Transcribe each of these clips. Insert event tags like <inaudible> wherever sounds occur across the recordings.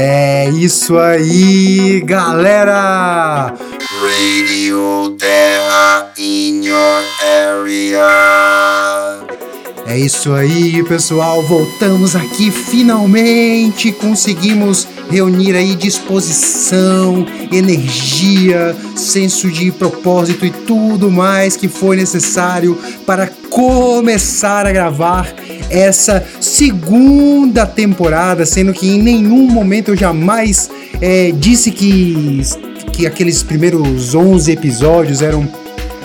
É isso aí, galera! Radio Terra in your area. É isso aí, pessoal. Voltamos aqui finalmente. Conseguimos reunir aí disposição, energia, senso de propósito e tudo mais que foi necessário para começar a gravar essa segunda temporada, sendo que em nenhum momento eu jamais é, disse que, que aqueles primeiros 11 episódios eram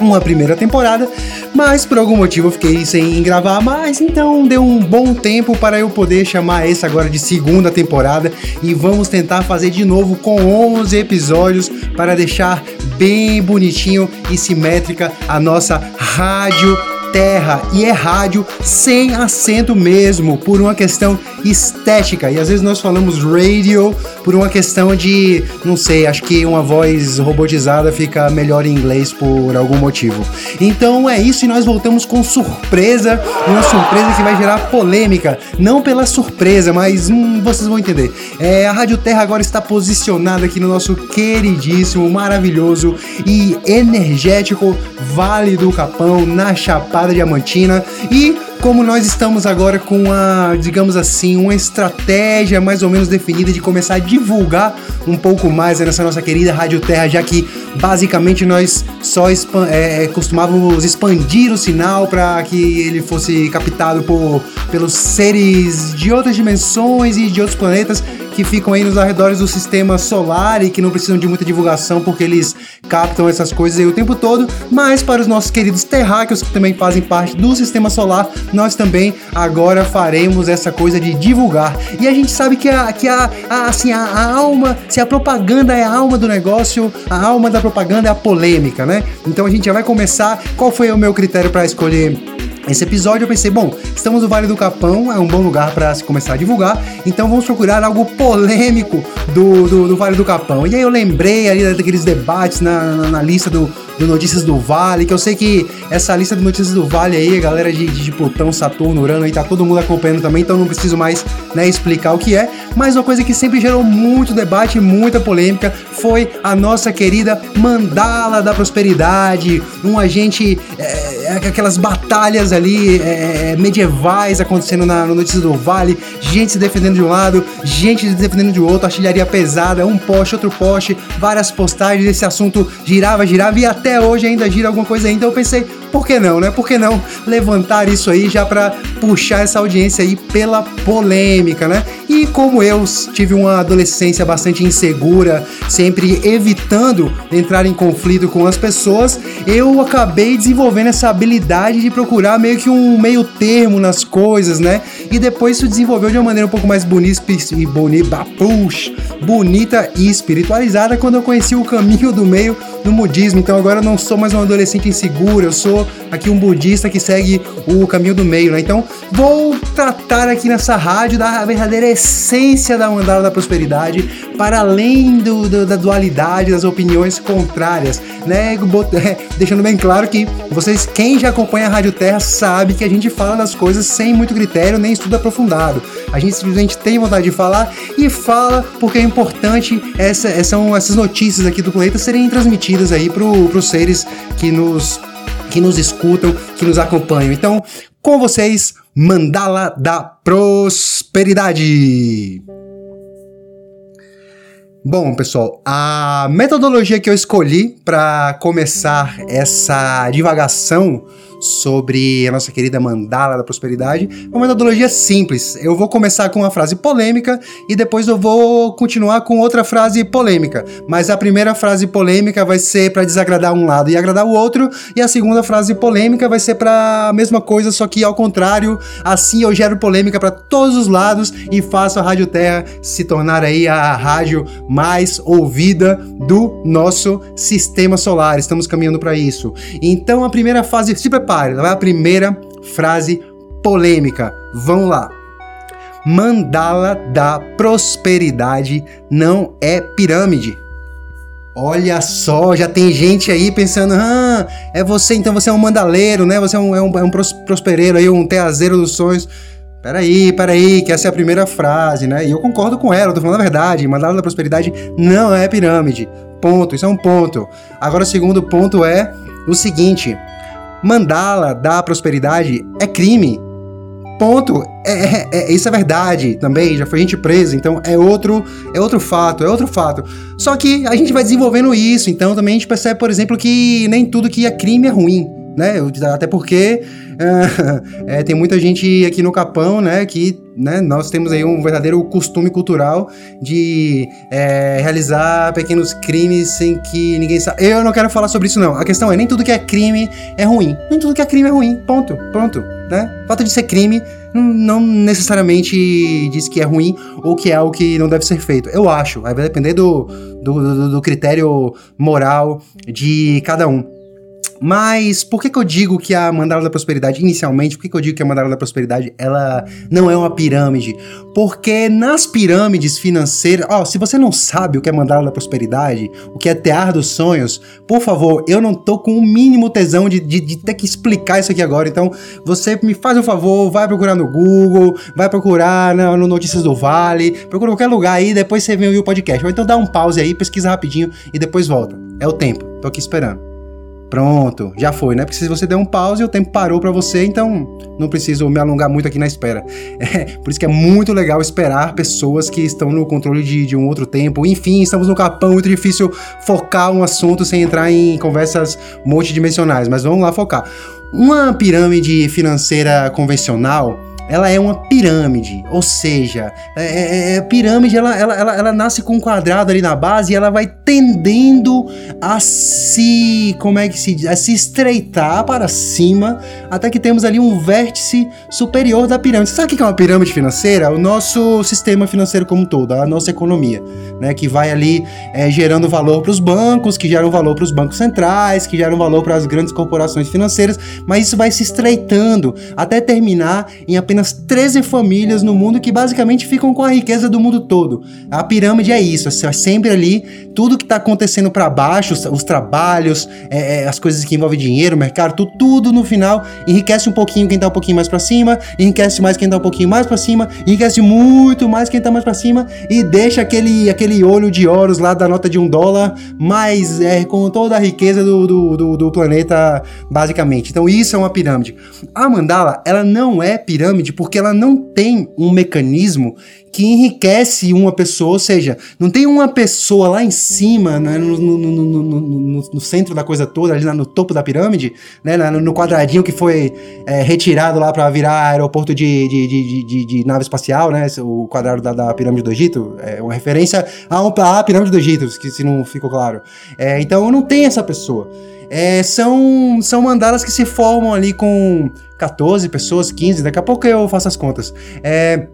uma primeira temporada, mas por algum motivo eu fiquei sem gravar mais, então deu um bom tempo para eu poder chamar esse agora de segunda temporada e vamos tentar fazer de novo com 11 episódios para deixar bem bonitinho e simétrica a nossa rádio terra e é rádio sem acento mesmo, por uma questão estética. E às vezes nós falamos radio por uma questão de, não sei, acho que uma voz robotizada fica melhor em inglês por algum motivo. Então é isso e nós voltamos com surpresa, uma surpresa que vai gerar polêmica, não pela surpresa, mas hum, vocês vão entender. É, a Rádio Terra agora está posicionada aqui no nosso queridíssimo, maravilhoso e energético Vale do Capão, na Chapada Diamantina. E como nós estamos agora com a, digamos assim, uma estratégia mais ou menos definida de começar a divulgar um pouco mais nessa nossa querida Rádio Terra, já que basicamente nós só é, costumávamos expandir o sinal para que ele fosse captado por, pelos seres de outras dimensões e de outros planetas que ficam aí nos arredores do sistema solar e que não precisam de muita divulgação porque eles captam essas coisas aí o tempo todo, mas para os nossos queridos terráqueos que também fazem parte do sistema solar, nós também agora faremos essa coisa de divulgar. E a gente sabe que a, que a, a assim, a, a alma, se a propaganda é a alma do negócio, a alma da propaganda é a polêmica, né? Então a gente já vai começar. Qual foi o meu critério para escolher esse episódio eu pensei, bom, estamos no Vale do Capão, é um bom lugar para se começar a divulgar, então vamos procurar algo polêmico do, do, do, Vale do Capão. E aí eu lembrei ali daqueles debates na, na, na lista do, do Notícias do Vale, que eu sei que essa lista de Notícias do Vale aí, a galera de, de Plutão, Saturno, Urano aí, tá todo mundo acompanhando também, então não preciso mais né, explicar o que é. Mas uma coisa que sempre gerou muito debate, muita polêmica, foi a nossa querida Mandala da Prosperidade, um agente, é, é aquelas batalhas ali é, é, medievais acontecendo na no Notícias do Vale, gente se defendendo de um lado, gente se defendendo de outro, artilharia pesada, um poste, outro poste, várias postagens, esse assunto girava, girava e até hoje ainda gira alguma coisa. Então eu pensei, por que não, né? Por que não levantar isso aí já para puxar essa audiência aí pela polêmica, né? E como eu tive uma adolescência bastante insegura, sempre evitando entrar em conflito com as pessoas, eu acabei desenvolvendo essa habilidade de procurar meio que um meio termo nas coisas, né? E depois isso desenvolveu de uma maneira um pouco mais bonita e bonita, bonita e espiritualizada quando eu conheci o caminho do meio no budismo. Então agora eu não sou mais um adolescente inseguro, eu sou aqui um budista que segue o caminho do meio, né? Então vou tratar aqui nessa rádio da verdadeira essência da mandala da prosperidade, para além do, do, da dualidade, das opiniões contrárias, né? <laughs> Deixando bem claro que vocês, quem já acompanha a Rádio Terra, sabe que a gente fala das coisas sem muito critério nem estudo aprofundado. A gente simplesmente tem vontade de falar e fala porque é importante essa, são essas notícias aqui do planeta serem transmitidas aí para os seres que nos que nos escutam, que nos acompanham. Então, com vocês, Mandala da Prosperidade. Bom, pessoal, a metodologia que eu escolhi para começar essa divagação sobre a nossa querida mandala da prosperidade. Uma metodologia simples. Eu vou começar com uma frase polêmica e depois eu vou continuar com outra frase polêmica. Mas a primeira frase polêmica vai ser para desagradar um lado e agradar o outro, e a segunda frase polêmica vai ser para a mesma coisa, só que ao contrário. Assim eu gero polêmica para todos os lados e faço a Rádio Terra se tornar aí a rádio mais ouvida do nosso sistema solar. Estamos caminhando para isso. Então a primeira fase, se prepare, vai a primeira frase polêmica. Vamos lá. Mandala da prosperidade não é pirâmide. Olha só, já tem gente aí pensando, ah, é você, então você é um mandaleiro, né? Você é um, é um, é um prospereiro aí, um teazeiro dos sonhos. Peraí, peraí, que essa é a primeira frase, né? E eu concordo com ela, eu tô falando a verdade. Mandala da prosperidade não é pirâmide. Ponto, isso é um ponto. Agora o segundo ponto é o seguinte: mandala da prosperidade é crime. Ponto. É, é, é, isso é verdade também, já foi gente presa, então é outro, é outro fato, é outro fato. Só que a gente vai desenvolvendo isso, então também a gente percebe, por exemplo, que nem tudo que é crime é ruim né? Até porque <laughs> é, tem muita gente aqui no Capão, né? Que né, nós temos aí um verdadeiro costume cultural de é, realizar pequenos crimes sem que ninguém saiba. Eu não quero falar sobre isso, não. A questão é, nem tudo que é crime é ruim. Nem tudo que é crime é ruim. Ponto. Pronto. Né? Falta de ser crime não necessariamente diz que é ruim ou que é algo que não deve ser feito. Eu acho. Vai depender do, do, do, do critério moral de cada um. Mas por que, que eu digo que a Mandala da Prosperidade, inicialmente, por que, que eu digo que a Mandala da Prosperidade ela não é uma pirâmide? Porque nas pirâmides financeiras. Ó, se você não sabe o que é Mandala da Prosperidade, o que é Tear dos Sonhos, por favor, eu não tô com o mínimo tesão de, de, de ter que explicar isso aqui agora. Então, você me faz um favor, vai procurar no Google, vai procurar no, no Notícias do Vale, procura qualquer lugar aí, depois você vem ouvir o podcast. Ou então dá um pause aí, pesquisa rapidinho e depois volta. É o tempo, tô aqui esperando. Pronto, já foi, né? Porque se você der um pause, o tempo parou para você, então não preciso me alongar muito aqui na espera. <laughs> É, por isso que é muito legal esperar pessoas que estão no controle de, de um outro tempo. Enfim, estamos no capão, muito difícil focar um assunto sem entrar em conversas multidimensionais, mas vamos lá focar. Uma pirâmide financeira convencional ela é uma pirâmide, ou seja, é, é, é, pirâmide ela, ela, ela, ela, nasce com um quadrado ali na base e ela vai tendendo a se, como é que se diz, a se estreitar para cima até que temos ali um vértice superior da pirâmide. Sabe o que é uma pirâmide financeira? O nosso sistema financeiro como um todo, a nossa economia, né, que vai ali é, gerando valor para os bancos, que geram valor para os bancos centrais, que geram valor para as grandes corporações financeiras, mas isso vai se estreitando até terminar em apenas apenas 13 famílias no mundo que basicamente ficam com a riqueza do mundo todo. A pirâmide é isso, é sempre ali, tudo que está acontecendo para baixo, os, os trabalhos, é, é, as coisas que envolvem dinheiro, mercado, tudo, tudo, no final enriquece um pouquinho quem está um pouquinho mais para cima, enriquece mais quem está um pouquinho mais para cima, enriquece muito mais quem está mais para cima e deixa aquele, aquele olho de ouros lá da nota de um dólar, mas é, com toda a riqueza do, do, do, do planeta, basicamente. Então isso é uma pirâmide. A mandala, ela não é pirâmide pirâmide porque ela não tem um mecanismo que enriquece uma pessoa, ou seja, não tem uma pessoa lá em cima, né, no, no, no, no, centro da coisa toda, ali no topo da pirâmide, né, no quadradinho que foi é, retirado lá para virar aeroporto de, de, de, de, de nave espacial, né, o quadrado da, da, pirâmide do Egito, é uma referência à, à pirâmide do Egito, que se não ficou claro. É, então não tem essa pessoa. É, são, são mandalas que se formam ali com 14 pessoas, 15, daqui a pouco eu faço as contas. É,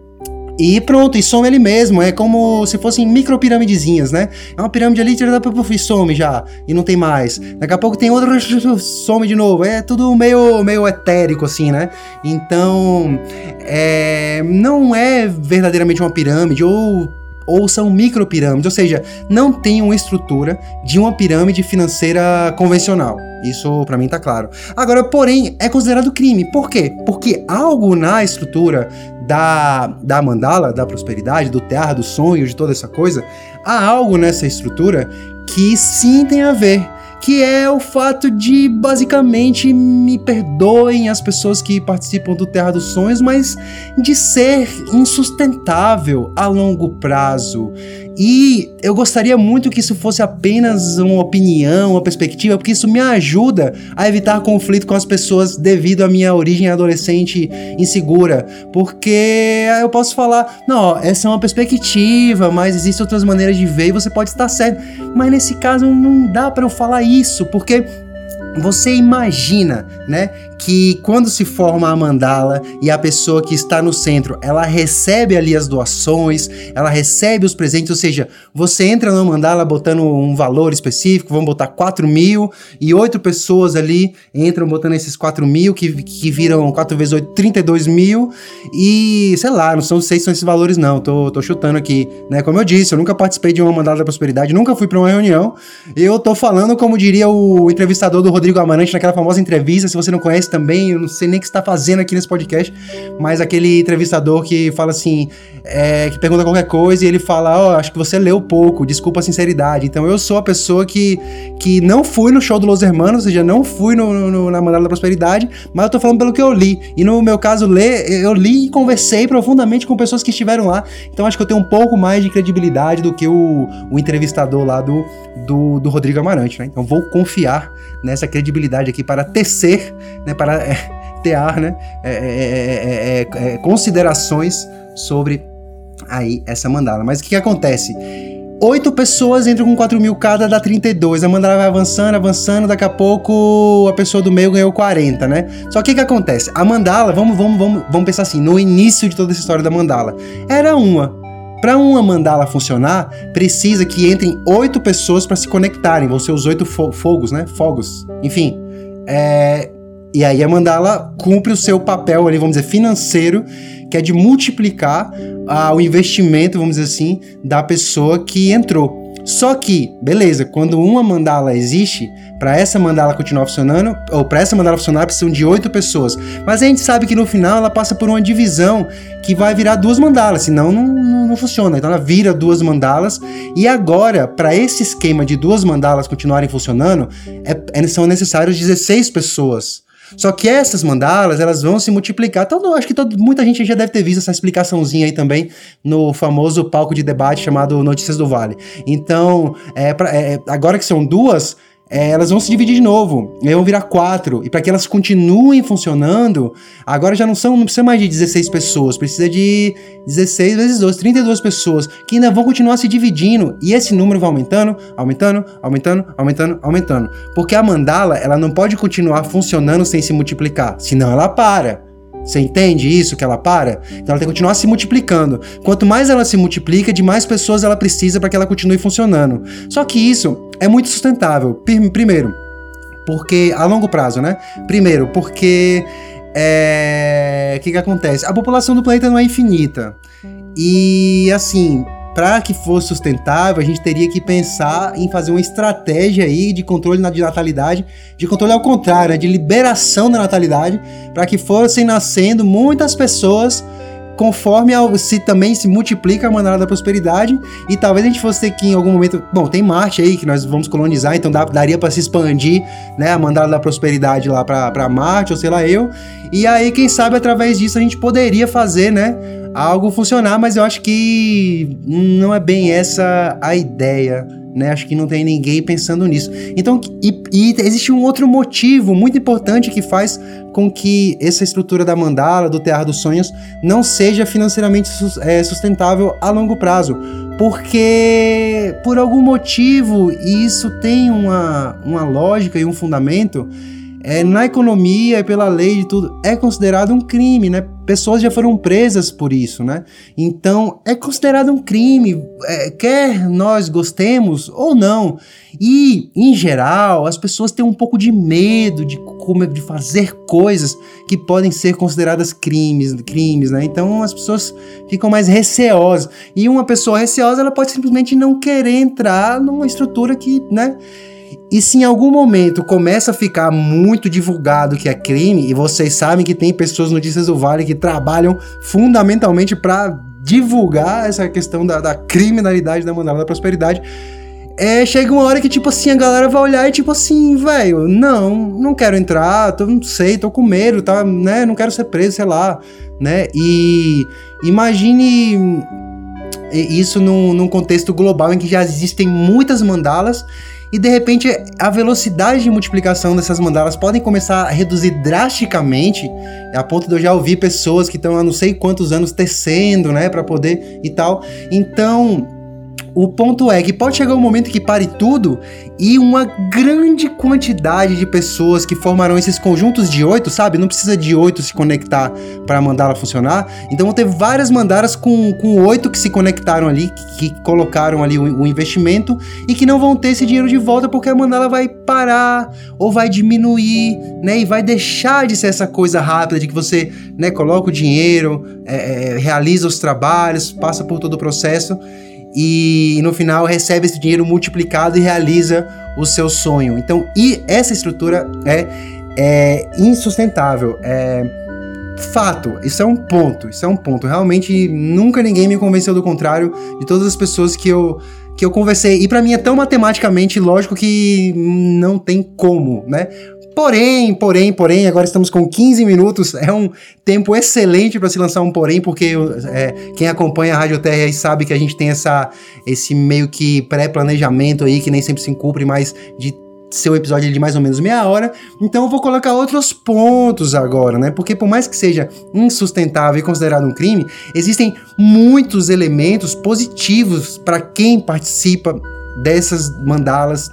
e pronto, e some ele mesmo. É como se fossem micro piramidezinhas, né? É uma pirâmide ali, tira e some já. E não tem mais. Daqui a pouco tem outro, <laughs> some de novo. É tudo meio, meio etérico, assim, né? Então, é, não é verdadeiramente uma pirâmide, ou ou são micropirâmides, ou seja, não tem uma estrutura de uma pirâmide financeira convencional. Isso para mim tá claro. Agora, porém, é considerado crime. Por quê? Porque algo na estrutura da, da mandala, da prosperidade, do terra, do sonho, de toda essa coisa, há algo nessa estrutura que sim tem a ver que é o fato de basicamente me perdoem as pessoas que participam do Terra dos Sonhos, mas de ser insustentável a longo prazo. E eu gostaria muito que isso fosse apenas uma opinião, uma perspectiva, porque isso me ajuda a evitar conflito com as pessoas devido à minha origem adolescente insegura. Porque eu posso falar, não, essa é uma perspectiva, mas existem outras maneiras de ver e você pode estar certo. Mas nesse caso não dá para eu falar isso, porque você imagina, né, que quando se forma a mandala e a pessoa que está no centro, ela recebe ali as doações, ela recebe os presentes, ou seja, você entra na mandala botando um valor específico, vamos botar 4 mil, e oito pessoas ali entram botando esses 4 mil, que, que viram 4 vezes 8, 32 mil, e sei lá, não são seis são esses valores não, tô, tô chutando aqui, né, como eu disse, eu nunca participei de uma mandala da prosperidade, nunca fui para uma reunião, eu tô falando como diria o entrevistador do Rodrigo Amarante naquela famosa entrevista. Se você não conhece também, eu não sei nem o que está fazendo aqui nesse podcast, mas aquele entrevistador que fala assim, é, que pergunta qualquer coisa e ele fala, ó, oh, acho que você leu pouco, desculpa a sinceridade. Então eu sou a pessoa que, que não fui no show do Los Hermanos, ou seja, não fui no, no, na Mandala da Prosperidade, mas eu tô falando pelo que eu li. E no meu caso, ler, eu li e conversei profundamente com pessoas que estiveram lá. Então acho que eu tenho um pouco mais de credibilidade do que o, o entrevistador lá do, do, do Rodrigo Amarante, né? Então vou confiar nessa credibilidade aqui para tecer, né? Para é, tear, né? É é, é, é, é, considerações sobre aí essa mandala. Mas o que, que acontece? Oito pessoas entram com 4 mil cada, dá 32. A mandala vai avançando, avançando, daqui a pouco a pessoa do meio ganhou 40, né? Só que o que acontece? A mandala, vamos, vamos, vamos, vamos pensar assim, no início de toda essa história da mandala, era uma. Para uma mandala funcionar, precisa que entrem oito pessoas para se conectarem. Vão ser os oito fo fogos, né? Fogos. Enfim. É... E aí a mandala cumpre o seu papel ali, vamos dizer, financeiro, que é de multiplicar ah, o investimento, vamos dizer assim, da pessoa que entrou. Só que, beleza, quando uma mandala existe, para essa mandala continuar funcionando, ou para essa mandala funcionar, precisam de oito pessoas. Mas a gente sabe que no final ela passa por uma divisão que vai virar duas mandalas, senão não, não, não funciona. Então ela vira duas mandalas. E agora, para esse esquema de duas mandalas continuarem funcionando, é, é, são necessárias 16 pessoas. Só que essas mandalas, elas vão se multiplicar. Então, acho que todo, muita gente já deve ter visto essa explicaçãozinha aí também no famoso palco de debate chamado Notícias do Vale. Então, é, pra, é agora que são duas, é, elas vão se dividir de novo, e vão virar quatro. E para que elas continuem funcionando, agora já não são, não precisa mais de 16 pessoas, precisa de 16 vezes 12, 32 pessoas, que ainda vão continuar se dividindo. E esse número vai aumentando, aumentando, aumentando, aumentando, aumentando. Porque a mandala, ela não pode continuar funcionando sem se multiplicar, senão ela para. Você entende isso que ela para? Então ela tem que continuar se multiplicando. Quanto mais ela se multiplica, de mais pessoas ela precisa para que ela continue funcionando. Só que isso é muito sustentável. Primeiro, porque a longo prazo, né? Primeiro, porque é, o que, que acontece? A população do planeta não é infinita. E assim, para que fosse sustentável, a gente teria que pensar em fazer uma estratégia aí de controle de natalidade, de controle ao contrário, né, de liberação da natalidade, para que fossem nascendo muitas pessoas conforme se também se multiplica a manada da prosperidade e talvez a gente fosse ter que em algum momento, bom, tem Marte aí que nós vamos colonizar, então dá, daria para se expandir, né, a mandada da prosperidade lá para Marte, ou sei lá eu. E aí quem sabe através disso a gente poderia fazer, né, algo funcionar, mas eu acho que não é bem essa a ideia, né? Acho que não tem ninguém pensando nisso. Então, e, e, existe um outro motivo muito importante que faz com que essa estrutura da mandala, do Terra dos Sonhos, não seja financeiramente é, sustentável a longo prazo. Porque, por algum motivo, isso tem uma, uma lógica e um fundamento, é, na economia e pela lei de tudo, é considerado um crime, né? Pessoas já foram presas por isso, né? Então, é considerado um crime, é, quer nós gostemos ou não. E, em geral, as pessoas têm um pouco de medo de, de fazer coisas que podem ser consideradas crimes, crimes, né? Então, as pessoas ficam mais receosas. E uma pessoa receosa, ela pode simplesmente não querer entrar numa estrutura que, né? E se em algum momento começa a ficar muito divulgado que é crime, e vocês sabem que tem pessoas no Notícias do Vale que trabalham fundamentalmente para divulgar essa questão da, da criminalidade da mandala da prosperidade, é, chega uma hora que, tipo assim, a galera vai olhar e, tipo assim, velho, não, não quero entrar, tô, não sei, tô com medo, tá, né, não quero ser preso, sei lá, né, e imagine isso num, num contexto global em que já existem muitas mandalas e de repente a velocidade de multiplicação dessas mandalas podem começar a reduzir drasticamente, a ponto de eu já ouvir pessoas que estão há não sei quantos anos tecendo, né, para poder e tal. Então, o ponto é que pode chegar um momento que pare tudo e uma grande quantidade de pessoas que formarão esses conjuntos de oito, sabe? Não precisa de oito se conectar para mandala funcionar. Então vão ter várias mandalas com, com oito que se conectaram ali, que, que colocaram ali o, o, investimento e que não vão ter esse dinheiro de volta porque a mandala vai parar ou vai diminuir, né? E vai deixar de ser essa coisa rápida de que você, né, coloca o dinheiro, é, é, realiza os trabalhos, passa por todo o processo e no final recebe esse dinheiro multiplicado e realiza o seu sonho. Então, e essa estrutura é, é insustentável. É fato, isso é um ponto, isso é um ponto. Realmente nunca ninguém me convenceu do contrário de todas as pessoas que eu que eu conversei. E para mim é tão matematicamente lógico que não tem como, né? Porém, porém, porém, agora estamos com 15 minutos, é um tempo excelente para se lançar um porém, porque é, quem acompanha a Rádio Terra sabe que a gente tem essa, esse meio que pré-planejamento aí, que nem sempre se cumpre, mas de ser um episódio de mais ou menos meia hora. Então eu vou colocar outros pontos agora, né? Porque por mais que seja insustentável e considerado um crime, existem muitos elementos positivos para quem participa dessas mandalas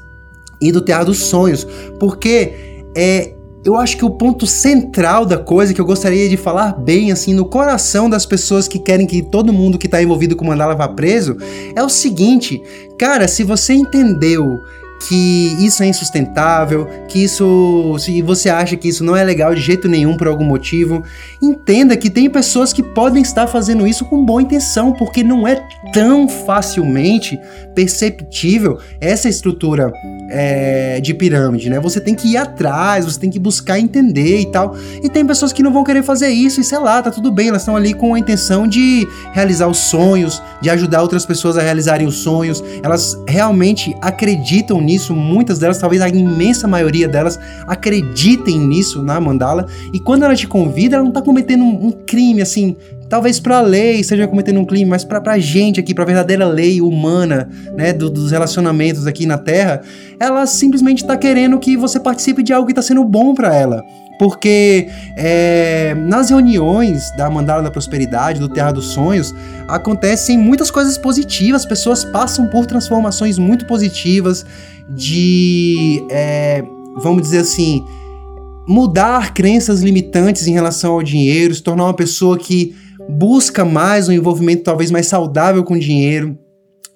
e do Teatro dos Sonhos. Porque é, eu acho que o ponto central da coisa que eu gostaria de falar bem, assim, no coração das pessoas que querem que todo mundo que tá envolvido com mandala vá preso, é o seguinte, cara, se você entendeu que isso é insustentável, que isso, se você acha que isso não é legal de jeito nenhum por algum motivo, entenda que tem pessoas que podem estar fazendo isso com boa intenção, porque não é tão facilmente perceptível essa estrutura é, de pirâmide, né? Você tem que ir atrás, você tem que buscar entender e tal. E tem pessoas que não vão querer fazer isso, e sei lá, tá tudo bem, elas estão ali com a intenção de realizar os sonhos, de ajudar outras pessoas a realizarem os sonhos. Elas realmente acreditam nisso, muitas delas, talvez a imensa maioria delas, acreditem nisso na mandala. E quando ela te convida, ela não tá cometendo um, um crime assim talvez para a lei esteja cometendo um crime, mas para a gente aqui, para verdadeira lei humana, né, do, dos relacionamentos aqui na Terra, ela simplesmente está querendo que você participe de algo que está sendo bom para ela. Porque é, nas reuniões da Mandala da Prosperidade, do Terra dos Sonhos, acontecem muitas coisas positivas, pessoas passam por transformações muito positivas de, é, vamos dizer assim, mudar crenças limitantes em relação ao dinheiro, se tornar uma pessoa que busca mais um envolvimento talvez mais saudável com o dinheiro.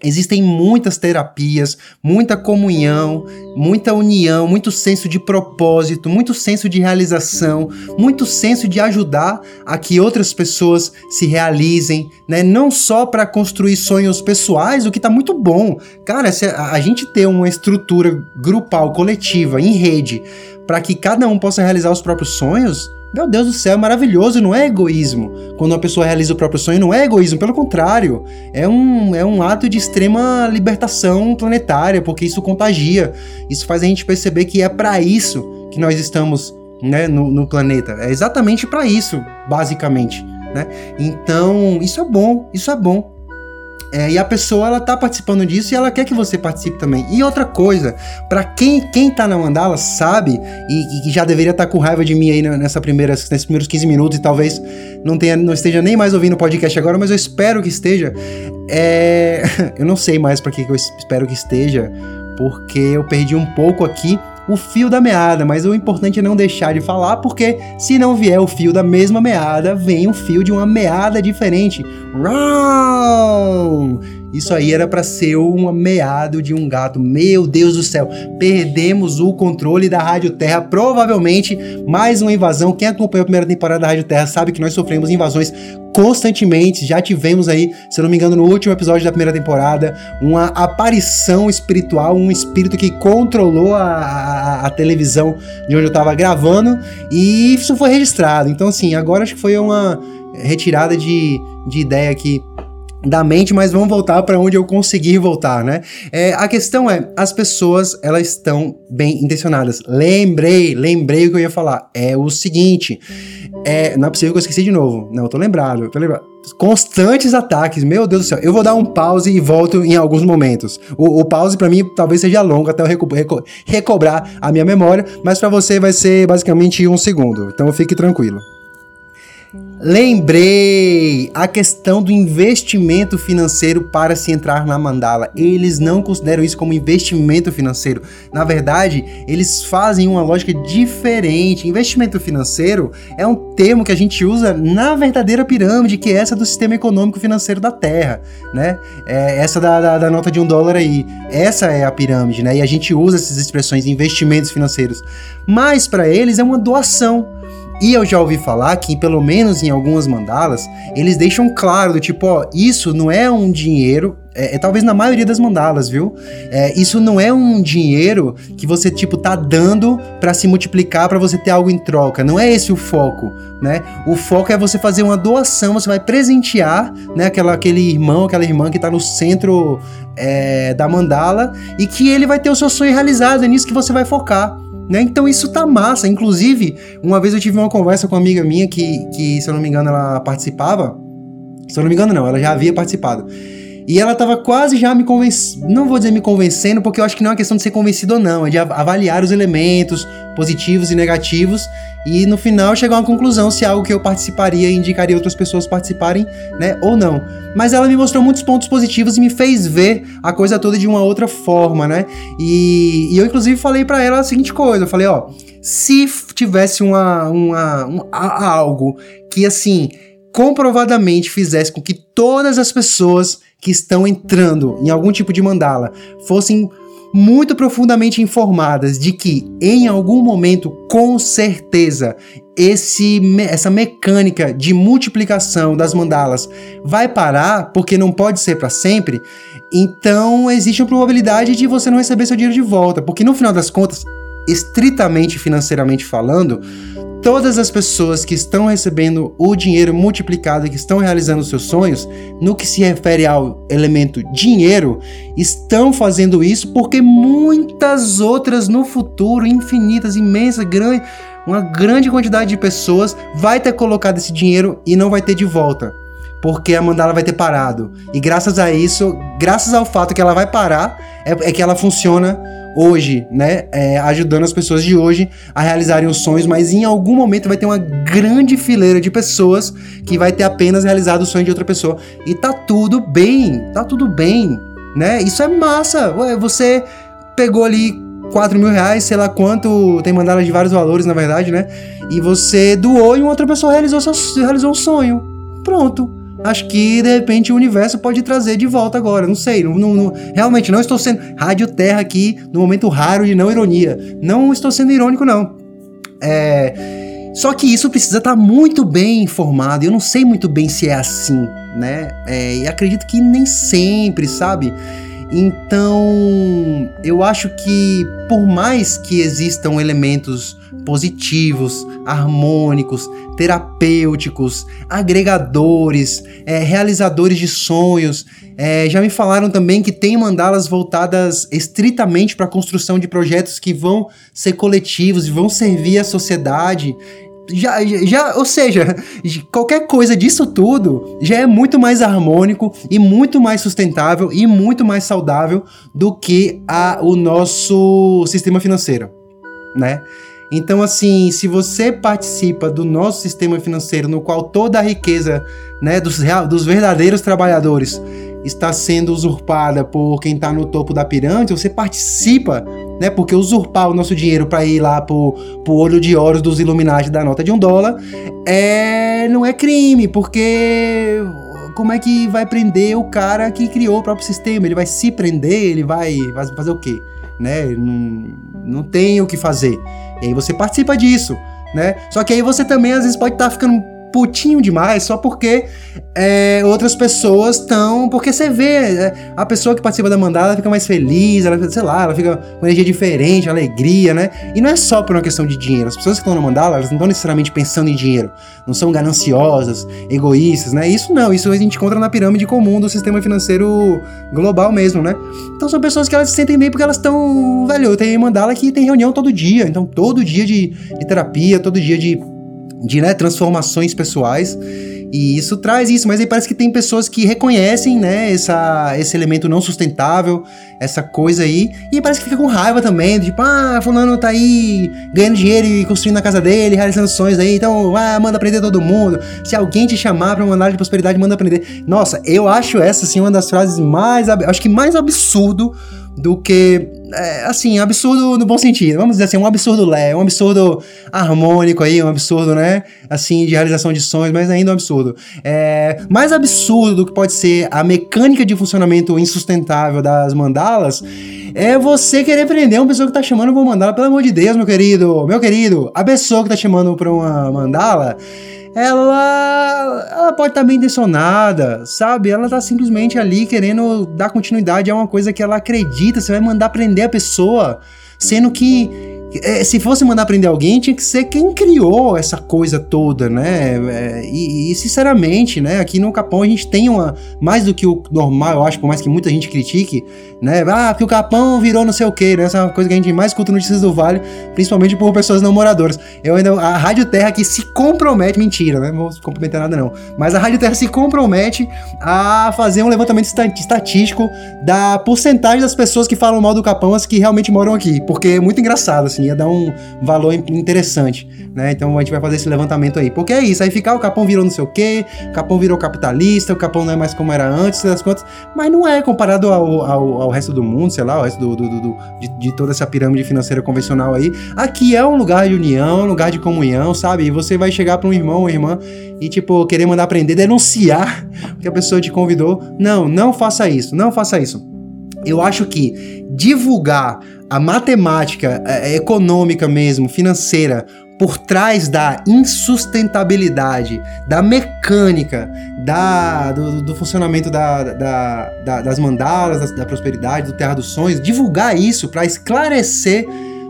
Existem muitas terapias, muita comunhão, muita união, muito senso de propósito, muito senso de realização, muito senso de ajudar a que outras pessoas se realizem, né? Não só para construir sonhos pessoais, o que tá muito bom. Cara, se a, a gente ter uma estrutura grupal, coletiva, em rede, para que cada um possa realizar os próprios sonhos, meu Deus do céu, é maravilhoso, não é egoísmo. Quando uma pessoa realiza o próprio sonho, não é egoísmo, pelo contrário, é um, é um ato de extrema libertação planetária, porque isso contagia. Isso faz a gente perceber que é para isso que nós estamos né, no, no planeta. É exatamente para isso, basicamente. Né? Então, isso é bom, isso é bom. É, e a pessoa ela tá participando disso e ela quer que você participe também. E outra coisa, para quem quem tá na mandala sabe e, e já deveria estar tá com raiva de mim aí nessa primeira, nesses primeiros 15 minutos e talvez não tenha não esteja nem mais ouvindo o podcast agora, mas eu espero que esteja. É, <laughs> eu não sei mais para que eu espero que esteja, porque eu perdi um pouco aqui o fio da meada, mas o importante é não deixar de falar, porque se não vier o fio da mesma meada, vem um fio de uma meada diferente. Wrong! Isso aí era para ser um meado de um gato. Meu Deus do céu, perdemos o controle da Rádio Terra. Provavelmente mais uma invasão. Quem acompanhou a primeira temporada da Rádio Terra sabe que nós sofremos invasões constantemente. Já tivemos aí, se eu não me engano, no último episódio da primeira temporada, uma aparição espiritual, um espírito que controlou a, a, a televisão de onde eu estava gravando e isso foi registrado. Então, assim, agora acho que foi uma retirada de, de ideia aqui da mente, mas vamos voltar para onde eu conseguir voltar, né? É, a questão é, as pessoas elas estão bem intencionadas. Lembrei, lembrei o que eu ia falar. É o seguinte, é, não é possível que eu esqueci de novo. Não, eu tô lembrado, eu tô lembrado. Constantes ataques, meu Deus do céu. Eu vou dar um pause e volto em alguns momentos. O, o pause para mim talvez seja longo até eu reco reco recobrar a minha memória, mas para você vai ser basicamente um segundo. Então fique tranquilo. Lembrei a questão do investimento financeiro para se entrar na mandala. Eles não consideram isso como investimento financeiro. Na verdade, eles fazem uma lógica diferente. Investimento financeiro é um termo que a gente usa na verdadeira pirâmide, que é essa do sistema econômico financeiro da Terra, né? É essa da, da, da nota de um dólar aí. Essa é a pirâmide, né? E a gente usa essas expressões investimentos financeiros. Mas para eles é uma doação. E eu já ouvi falar que, pelo menos em algumas mandalas, eles deixam claro do tipo, ó, isso não é um dinheiro É, é, talvez na maioria das mandalas, viu? É, isso não é um dinheiro que você, tipo, tá dando para se multiplicar para você ter algo em troca. Não é esse o foco, né? O foco é você fazer uma doação, você vai presentear, né, aquela, aquele irmão, aquela irmã que tá no centro é, da mandala e que ele vai ter o seu sonho realizado, é nisso que você vai focar. Né? Então isso tá massa. Inclusive, uma vez eu tive uma conversa com uma amiga minha que, que, se eu não me engano, ela participava. Se eu não me engano, não, ela já havia participado. E ela tava quase já me convencendo, não vou dizer me convencendo, porque eu acho que não é uma questão de ser convencido ou não, é de avaliar os elementos positivos e negativos e no final chegar a uma conclusão se é algo que eu participaria e indicaria outras pessoas participarem, né, ou não. Mas ela me mostrou muitos pontos positivos e me fez ver a coisa toda de uma outra forma, né? E, e eu inclusive falei para ela a seguinte coisa, eu falei, ó, se tivesse uma, uma um, algo que assim comprovadamente fizesse com que todas as pessoas que estão entrando em algum tipo de mandala fossem muito profundamente informadas de que em algum momento, com certeza, esse, essa mecânica de multiplicação das mandalas vai parar, porque não pode ser para sempre, então existe uma probabilidade de você não receber seu dinheiro de volta, porque no final das contas, estritamente financeiramente falando, todas as pessoas que estão recebendo o dinheiro multiplicado e que estão realizando seus sonhos, no que se refere ao elemento dinheiro, estão fazendo isso porque muitas outras no futuro, infinitas, imensas, grande, uma grande quantidade de pessoas vai ter colocado esse dinheiro e não vai ter de volta. Porque a mandala vai ter parado. E graças a isso, graças ao fato que ela vai parar, é, é que ela funciona hoje, né? É, ajudando as pessoas de hoje a realizarem os sonhos, mas em algum momento vai ter uma grande fileira de pessoas que vai ter apenas realizado o sonho de outra pessoa. E tá tudo bem, tá tudo bem, né? Isso é massa. Ué, você pegou ali 4 mil reais, sei lá quanto, tem mandala de vários valores, na verdade, né? E você doou e uma outra pessoa realizou, seu, realizou um sonho. Pronto acho que de repente o universo pode trazer de volta agora. Não sei, não, não, realmente não estou sendo rádio terra aqui no momento raro de não ironia. Não estou sendo irônico não. É, só que isso precisa estar muito bem informado. Eu não sei muito bem se é assim, né? É, e acredito que nem sempre, sabe? Então, eu acho que por mais que existam elementos positivos, harmônicos, terapêuticos, agregadores, é, realizadores de sonhos. É, já me falaram também que tem mandalas voltadas estritamente para a construção de projetos que vão ser coletivos e vão servir à sociedade. Já, já, ou seja, qualquer coisa disso tudo já é muito mais harmônico e muito mais sustentável e muito mais saudável do que a, o nosso sistema financeiro, né? Então, assim, se você participa do nosso sistema financeiro, no qual toda a riqueza né, dos, real, dos verdadeiros trabalhadores está sendo usurpada por quem está no topo da pirâmide, você participa, né? Porque usurpar o nosso dinheiro para ir lá pro, pro olho de ouro dos Illuminati da nota de um dólar é, não é crime, porque como é que vai prender o cara que criou o próprio sistema? Ele vai se prender, ele vai, vai fazer o quê? Né? Não, não tem o que fazer. E aí você participa disso, né? Só que aí você também às vezes pode estar tá ficando putinho demais só porque é, outras pessoas estão. Porque você vê é, a pessoa que participa da mandala fica mais feliz, ela, sei lá, ela fica com energia diferente, alegria, né? E não é só por uma questão de dinheiro. As pessoas que estão na mandala, elas não estão necessariamente pensando em dinheiro. Não são gananciosas, egoístas, né? Isso não, isso a gente encontra na pirâmide comum do sistema financeiro global mesmo, né? Então são pessoas que elas se sentem bem porque elas estão. Velho, eu tenho mandala que tem reunião todo dia. Então todo dia de, de terapia, todo dia de de né, transformações pessoais. E isso traz isso, mas aí parece que tem pessoas que reconhecem, né, essa, esse elemento não sustentável, essa coisa aí, e parece que fica com raiva também, tipo, ah, fulano tá aí ganhando dinheiro e construindo a casa dele, realizando sonhos aí, então, ah, manda aprender todo mundo. Se alguém te chamar pra uma análise de prosperidade, manda aprender. Nossa, eu acho essa, assim, uma das frases mais, acho que mais absurdo do que. É, assim, absurdo no bom sentido. Vamos dizer assim, um absurdo leve, um absurdo harmônico aí, um absurdo, né? Assim, de realização de sonhos, mas ainda um absurdo. É, mais absurdo do que pode ser a mecânica de funcionamento insustentável das mandalas é você querer prender uma pessoa que tá chamando pra mandala. Pelo amor de Deus, meu querido, meu querido, a pessoa que tá chamando pra uma mandala ela, ela pode estar tá bem intencionada, sabe? Ela tá simplesmente ali querendo dar continuidade a uma coisa que ela acredita. Você vai mandar prender a pessoa, sendo que é, se fosse mandar prender alguém, tinha que ser quem criou essa coisa toda, né? É, e, e, sinceramente, né? Aqui no Capão a gente tem uma. Mais do que o normal, eu acho, por mais que muita gente critique, né? Ah, porque o Capão virou não sei o quê, né? Essa é uma coisa que a gente mais escuta notícias do Vale, principalmente por pessoas não moradoras. Eu ainda. A Rádio Terra aqui se compromete. Mentira, né? Não vou complementar nada, não. Mas a Rádio Terra se compromete a fazer um levantamento estatístico da porcentagem das pessoas que falam mal do Capão, as que realmente moram aqui. Porque é muito engraçado, assim assim, ia dar um valor interessante, né? Então a gente vai fazer esse levantamento aí. Porque é isso, aí ficar o Capão virou não sei o quê, o Capão virou capitalista, o Capão não é mais como era antes, das contas, mas não é comparado ao, ao, ao resto do mundo, sei lá, ao resto do, do, do, do de, de, toda essa pirâmide financeira convencional aí. Aqui é um lugar de união, um lugar de comunhão, sabe? E você vai chegar para um irmão ou irmã e, tipo, querer mandar aprender, denunciar <laughs> que a pessoa te convidou. Não, não faça isso, não faça isso. Eu acho que divulgar a matemática é, econômica mesmo, financeira, por trás da insustentabilidade, da mecânica, da, do, do funcionamento da, da, da, das mandalas, da, da prosperidade, do Terra dos Sonhos, divulgar isso para esclarecer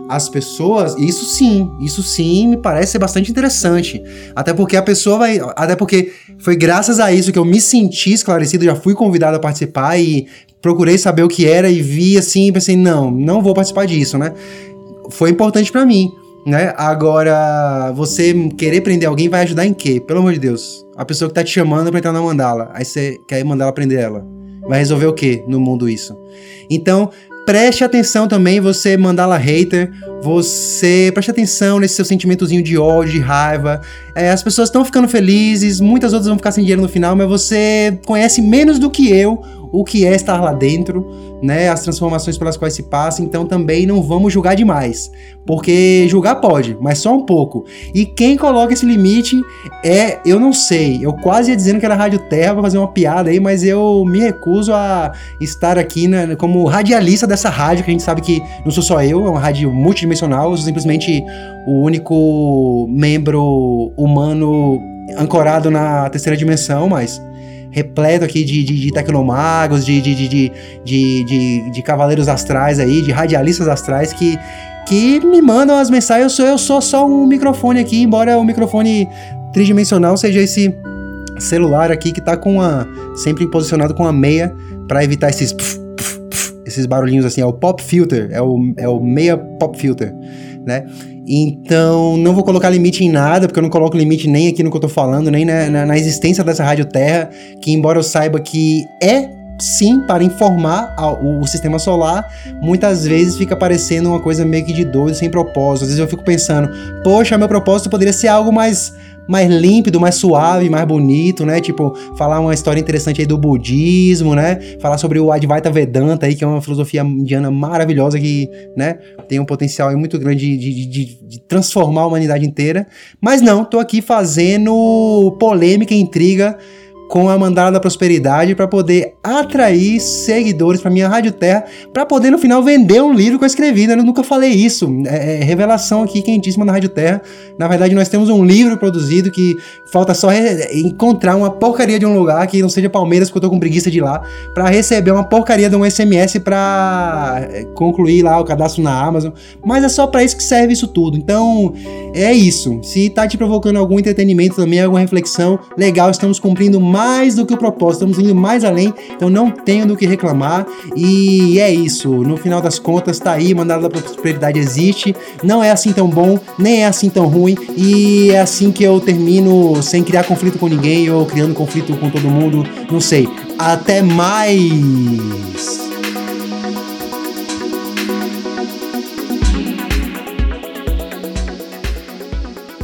as pessoas, isso sim, isso sim me parece ser bastante interessante. Até porque a pessoa vai. Até porque foi graças a isso que eu me senti esclarecido, já fui convidado a participar e procurei saber o que era e vi assim, e pensei, não, não vou participar disso, né? Foi importante para mim, né? Agora, você querer prender alguém vai ajudar em quê? Pelo amor de Deus. A pessoa que tá te chamando pra entrar na mandala, aí você quer mandar ela prender ela. Vai resolver o quê no mundo isso? Então, preste atenção também, você mandá-la hater, você preste atenção nesse seu sentimentozinho de ódio, de raiva. É, as pessoas estão ficando felizes, muitas outras vão ficar sem dinheiro no final, mas você conhece menos do que eu o que é estar lá dentro, né? As transformações pelas quais se passa, então também não vamos julgar demais. Porque julgar pode, mas só um pouco. E quem coloca esse limite é, eu não sei, eu quase ia dizendo que era Rádio Terra pra fazer uma piada aí, mas eu me recuso a estar aqui né, como radialista dessa rádio, que a gente sabe que não sou só eu, é uma rádio multidimensional, eu sou simplesmente o único membro humano ancorado na terceira dimensão, mas repleto aqui de, de, de tecnomagos, de, de, de, de, de, cavaleiros astrais aí, de radialistas astrais que, que me mandam as mensagens. Eu sou, eu sou só um microfone aqui, embora o microfone tridimensional seja esse celular aqui que tá com a sempre posicionado com a meia para evitar esses pf, pf, pf, esses barulhinhos assim, é o pop filter, é o, é o meia pop filter, né? Então, não vou colocar limite em nada, porque eu não coloco limite nem aqui no que eu tô falando, nem na, na, na existência dessa Rádio Terra, que embora eu saiba que é sim para informar o, sistema solar, muitas vezes fica parecendo uma coisa meio que de doido, sem propósito. Às vezes eu fico pensando, poxa, meu propósito poderia ser algo mais mais límpido, mais suave, mais bonito, né? Tipo, falar uma história interessante aí do budismo, né? Falar sobre o Advaita Vedanta aí, que é uma filosofia indiana maravilhosa que, né, tem um potencial aí muito grande de, de, de, de transformar a humanidade inteira. Mas não, tô aqui fazendo polêmica e intriga com a Mandala da Prosperidade para poder atrair seguidores para minha Rádio Terra, para poder no final vender um livro que eu escrevi. Né? Eu nunca falei isso. É, é revelação aqui quentíssima na Rádio Terra. Na verdade, nós temos um livro produzido que falta só encontrar uma porcaria de um lugar que não seja Palmeiras, porque eu tô com preguiça de ir lá, para receber uma porcaria de um SMS para é, concluir lá o cadastro na Amazon. Mas é só para isso que serve isso tudo. Então, é isso. Se tá te provocando algum entretenimento também, alguma reflexão, legal, estamos cumprindo mais mais do que o propósito, estamos indo mais além, então não tenho do que reclamar. E é isso, no final das contas, tá aí, mandado da prosperidade existe, não é assim tão bom, nem é assim tão ruim, e é assim que eu termino sem criar conflito com ninguém ou criando conflito com todo mundo, não sei. Até mais!